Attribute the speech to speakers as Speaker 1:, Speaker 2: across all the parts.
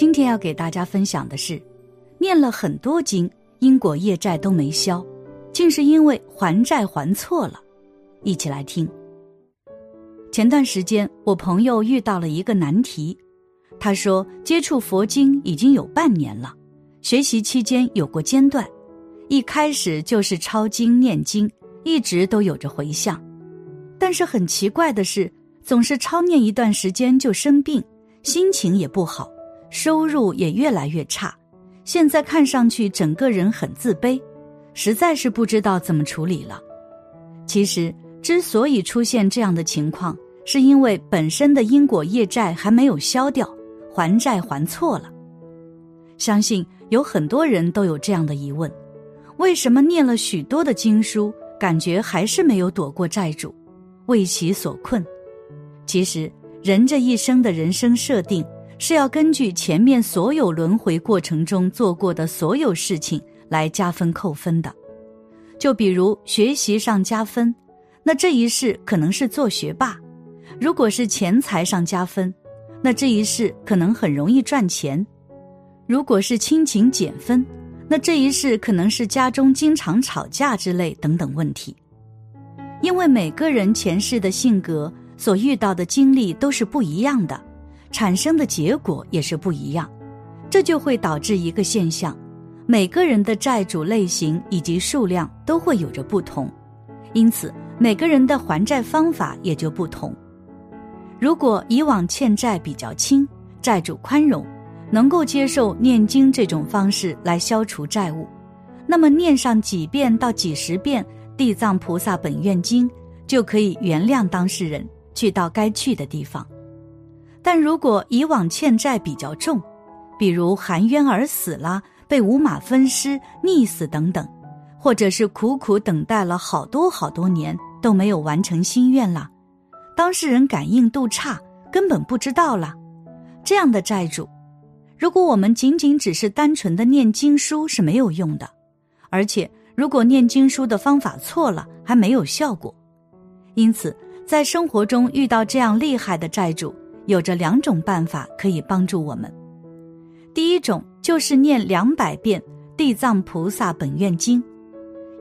Speaker 1: 今天要给大家分享的是，念了很多经，因果业债都没消，竟是因为还债还错了。一起来听。前段时间，我朋友遇到了一个难题，他说接触佛经已经有半年了，学习期间有过间断，一开始就是抄经念经，一直都有着回向，但是很奇怪的是，总是抄念一段时间就生病，心情也不好。收入也越来越差，现在看上去整个人很自卑，实在是不知道怎么处理了。其实之所以出现这样的情况，是因为本身的因果业债还没有消掉，还债还错了。相信有很多人都有这样的疑问：为什么念了许多的经书，感觉还是没有躲过债主，为其所困？其实人这一生的人生设定。是要根据前面所有轮回过程中做过的所有事情来加分扣分的，就比如学习上加分，那这一世可能是做学霸；如果是钱财上加分，那这一世可能很容易赚钱；如果是亲情减分，那这一世可能是家中经常吵架之类等等问题。因为每个人前世的性格所遇到的经历都是不一样的。产生的结果也是不一样，这就会导致一个现象：每个人的债主类型以及数量都会有着不同，因此每个人的还债方法也就不同。如果以往欠债比较轻，债主宽容，能够接受念经这种方式来消除债务，那么念上几遍到几十遍《地藏菩萨本愿经》，就可以原谅当事人，去到该去的地方。但如果以往欠债比较重，比如含冤而死啦，被五马分尸、溺死等等，或者是苦苦等待了好多好多年都没有完成心愿啦，当事人感应度差，根本不知道啦。这样的债主，如果我们仅仅只是单纯的念经书是没有用的，而且如果念经书的方法错了，还没有效果。因此，在生活中遇到这样厉害的债主。有着两种办法可以帮助我们，第一种就是念两百遍《地藏菩萨本愿经》，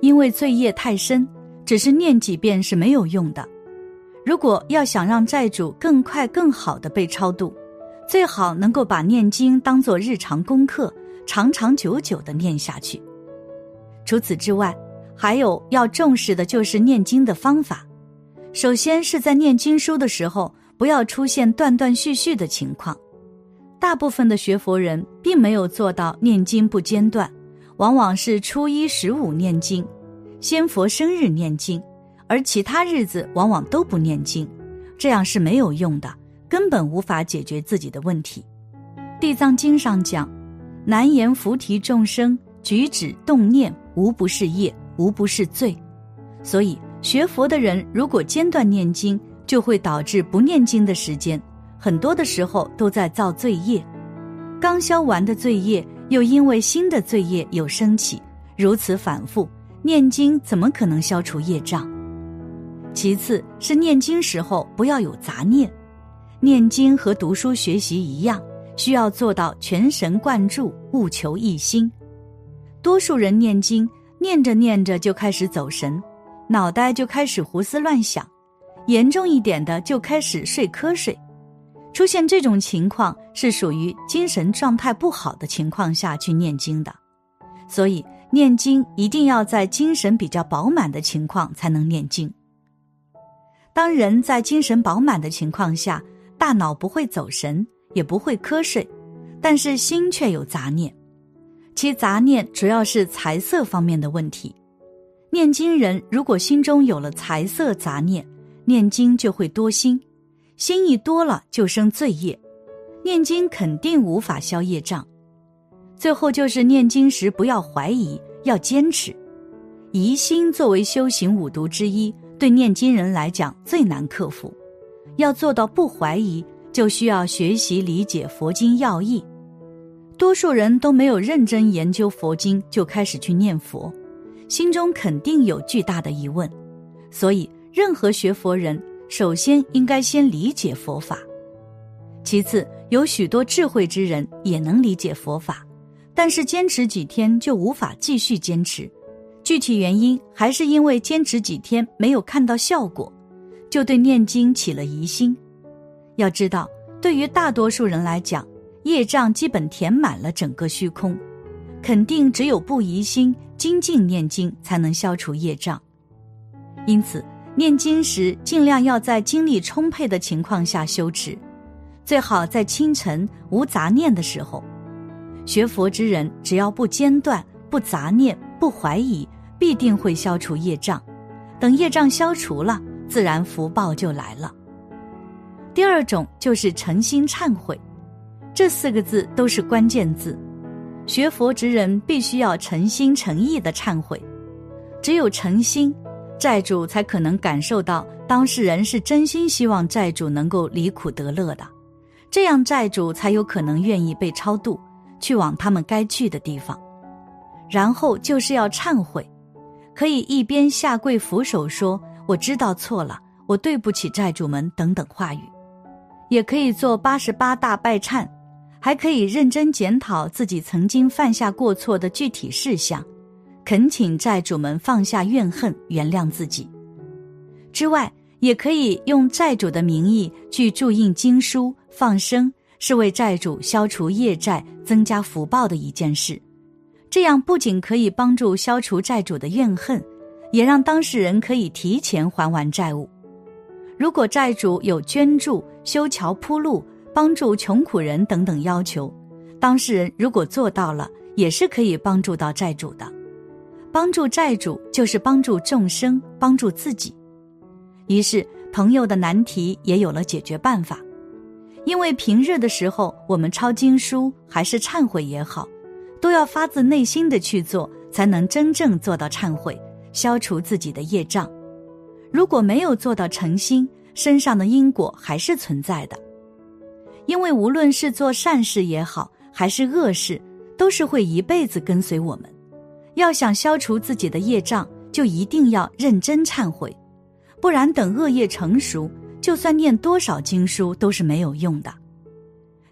Speaker 1: 因为罪业太深，只是念几遍是没有用的。如果要想让债主更快、更好的被超度，最好能够把念经当做日常功课，长长久久的念下去。除此之外，还有要重视的就是念经的方法。首先是在念经书的时候。不要出现断断续续的情况，大部分的学佛人并没有做到念经不间断，往往是初一十五念经，仙佛生日念经，而其他日子往往都不念经，这样是没有用的，根本无法解决自己的问题。地藏经上讲，难言菩提众生举止动念无不是业，无不是罪，所以学佛的人如果间断念经。就会导致不念经的时间，很多的时候都在造罪业，刚消完的罪业又因为新的罪业有升起，如此反复念经，怎么可能消除业障？其次是念经时候不要有杂念，念经和读书学习一样，需要做到全神贯注，务求一心。多数人念经念着念着就开始走神，脑袋就开始胡思乱想。严重一点的就开始睡瞌睡，出现这种情况是属于精神状态不好的情况下去念经的，所以念经一定要在精神比较饱满的情况才能念经。当人在精神饱满的情况下，大脑不会走神，也不会瞌睡，但是心却有杂念，其杂念主要是财色方面的问题。念经人如果心中有了财色杂念，念经就会多心，心一多了就生罪业，念经肯定无法消业障。最后就是念经时不要怀疑，要坚持。疑心作为修行五毒之一，对念经人来讲最难克服。要做到不怀疑，就需要学习理解佛经要义。多数人都没有认真研究佛经就开始去念佛，心中肯定有巨大的疑问，所以。任何学佛人，首先应该先理解佛法，其次有许多智慧之人也能理解佛法，但是坚持几天就无法继续坚持。具体原因还是因为坚持几天没有看到效果，就对念经起了疑心。要知道，对于大多数人来讲，业障基本填满了整个虚空，肯定只有不疑心、精进念经才能消除业障。因此，念经时尽量要在精力充沛的情况下修持，最好在清晨无杂念的时候。学佛之人只要不间断、不杂念、不怀疑，必定会消除业障。等业障消除了，自然福报就来了。第二种就是诚心忏悔。这四个字都是关键字，学佛之人必须要诚心诚意的忏悔，只有诚心，债主才可能感受到当事人是真心希望债主能够离苦得乐的，这样债主才有可能愿意被超度，去往他们该去的地方。然后就是要忏悔，可以一边下跪俯首说“我知道错了，我对不起债主们”等等话语，也可以做八十八大拜忏。还可以认真检讨自己曾经犯下过错的具体事项，恳请债主们放下怨恨，原谅自己。之外，也可以用债主的名义去注印经书、放生，是为债主消除业债、增加福报的一件事。这样不仅可以帮助消除债主的怨恨，也让当事人可以提前还完债务。如果债主有捐助、修桥铺路，帮助穷苦人等等要求，当事人如果做到了，也是可以帮助到债主的。帮助债主就是帮助众生，帮助自己。于是朋友的难题也有了解决办法。因为平日的时候，我们抄经书还是忏悔也好，都要发自内心的去做，才能真正做到忏悔，消除自己的业障。如果没有做到诚心，身上的因果还是存在的。因为无论是做善事也好，还是恶事，都是会一辈子跟随我们。要想消除自己的业障，就一定要认真忏悔，不然等恶业成熟，就算念多少经书都是没有用的。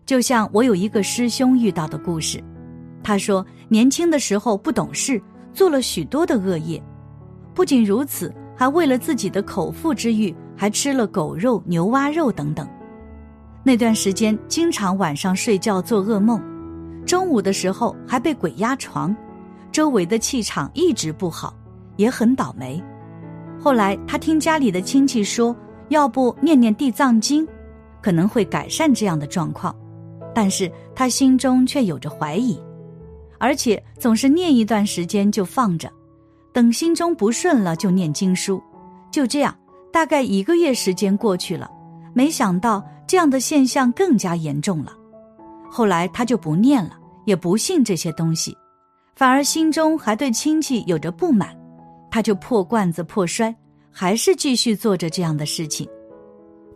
Speaker 1: 就像我有一个师兄遇到的故事，他说年轻的时候不懂事，做了许多的恶业，不仅如此，还为了自己的口腹之欲，还吃了狗肉、牛蛙肉等等。那段时间，经常晚上睡觉做噩梦，中午的时候还被鬼压床，周围的气场一直不好，也很倒霉。后来他听家里的亲戚说，要不念念地藏经，可能会改善这样的状况，但是他心中却有着怀疑，而且总是念一段时间就放着，等心中不顺了就念经书，就这样，大概一个月时间过去了，没想到。这样的现象更加严重了，后来他就不念了，也不信这些东西，反而心中还对亲戚有着不满，他就破罐子破摔，还是继续做着这样的事情。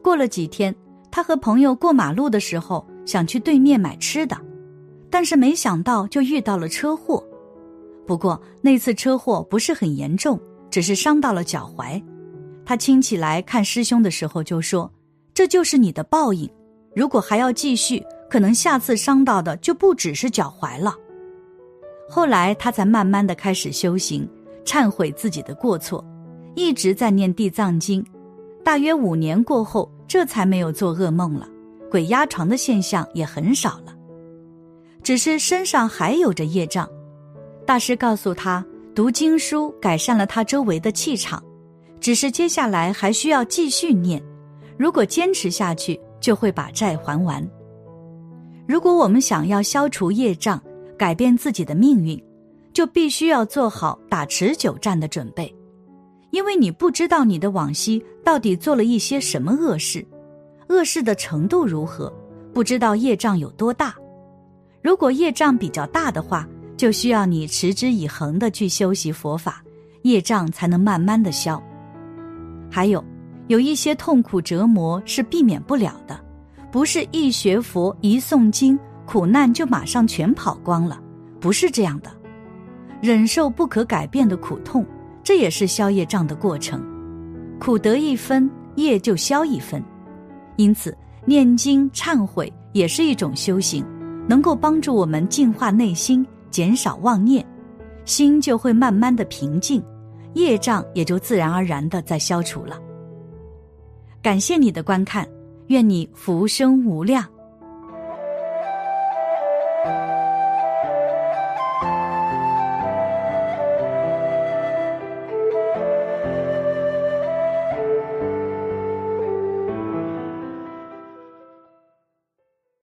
Speaker 1: 过了几天，他和朋友过马路的时候，想去对面买吃的，但是没想到就遇到了车祸。不过那次车祸不是很严重，只是伤到了脚踝。他亲戚来看师兄的时候就说。这就是你的报应，如果还要继续，可能下次伤到的就不只是脚踝了。后来他才慢慢的开始修行，忏悔自己的过错，一直在念地藏经。大约五年过后，这才没有做噩梦了，鬼压床的现象也很少了。只是身上还有着业障，大师告诉他，读经书改善了他周围的气场，只是接下来还需要继续念。如果坚持下去，就会把债还完。如果我们想要消除业障，改变自己的命运，就必须要做好打持久战的准备。因为你不知道你的往昔到底做了一些什么恶事，恶事的程度如何，不知道业障有多大。如果业障比较大的话，就需要你持之以恒的去修习佛法，业障才能慢慢的消。还有。有一些痛苦折磨是避免不了的，不是一学佛一诵经，苦难就马上全跑光了，不是这样的。忍受不可改变的苦痛，这也是消业障的过程。苦得一分，业就消一分。因此，念经忏悔也是一种修行，能够帮助我们净化内心，减少妄念，心就会慢慢的平静，业障也就自然而然的在消除了。感谢你的观看，愿你福生无量。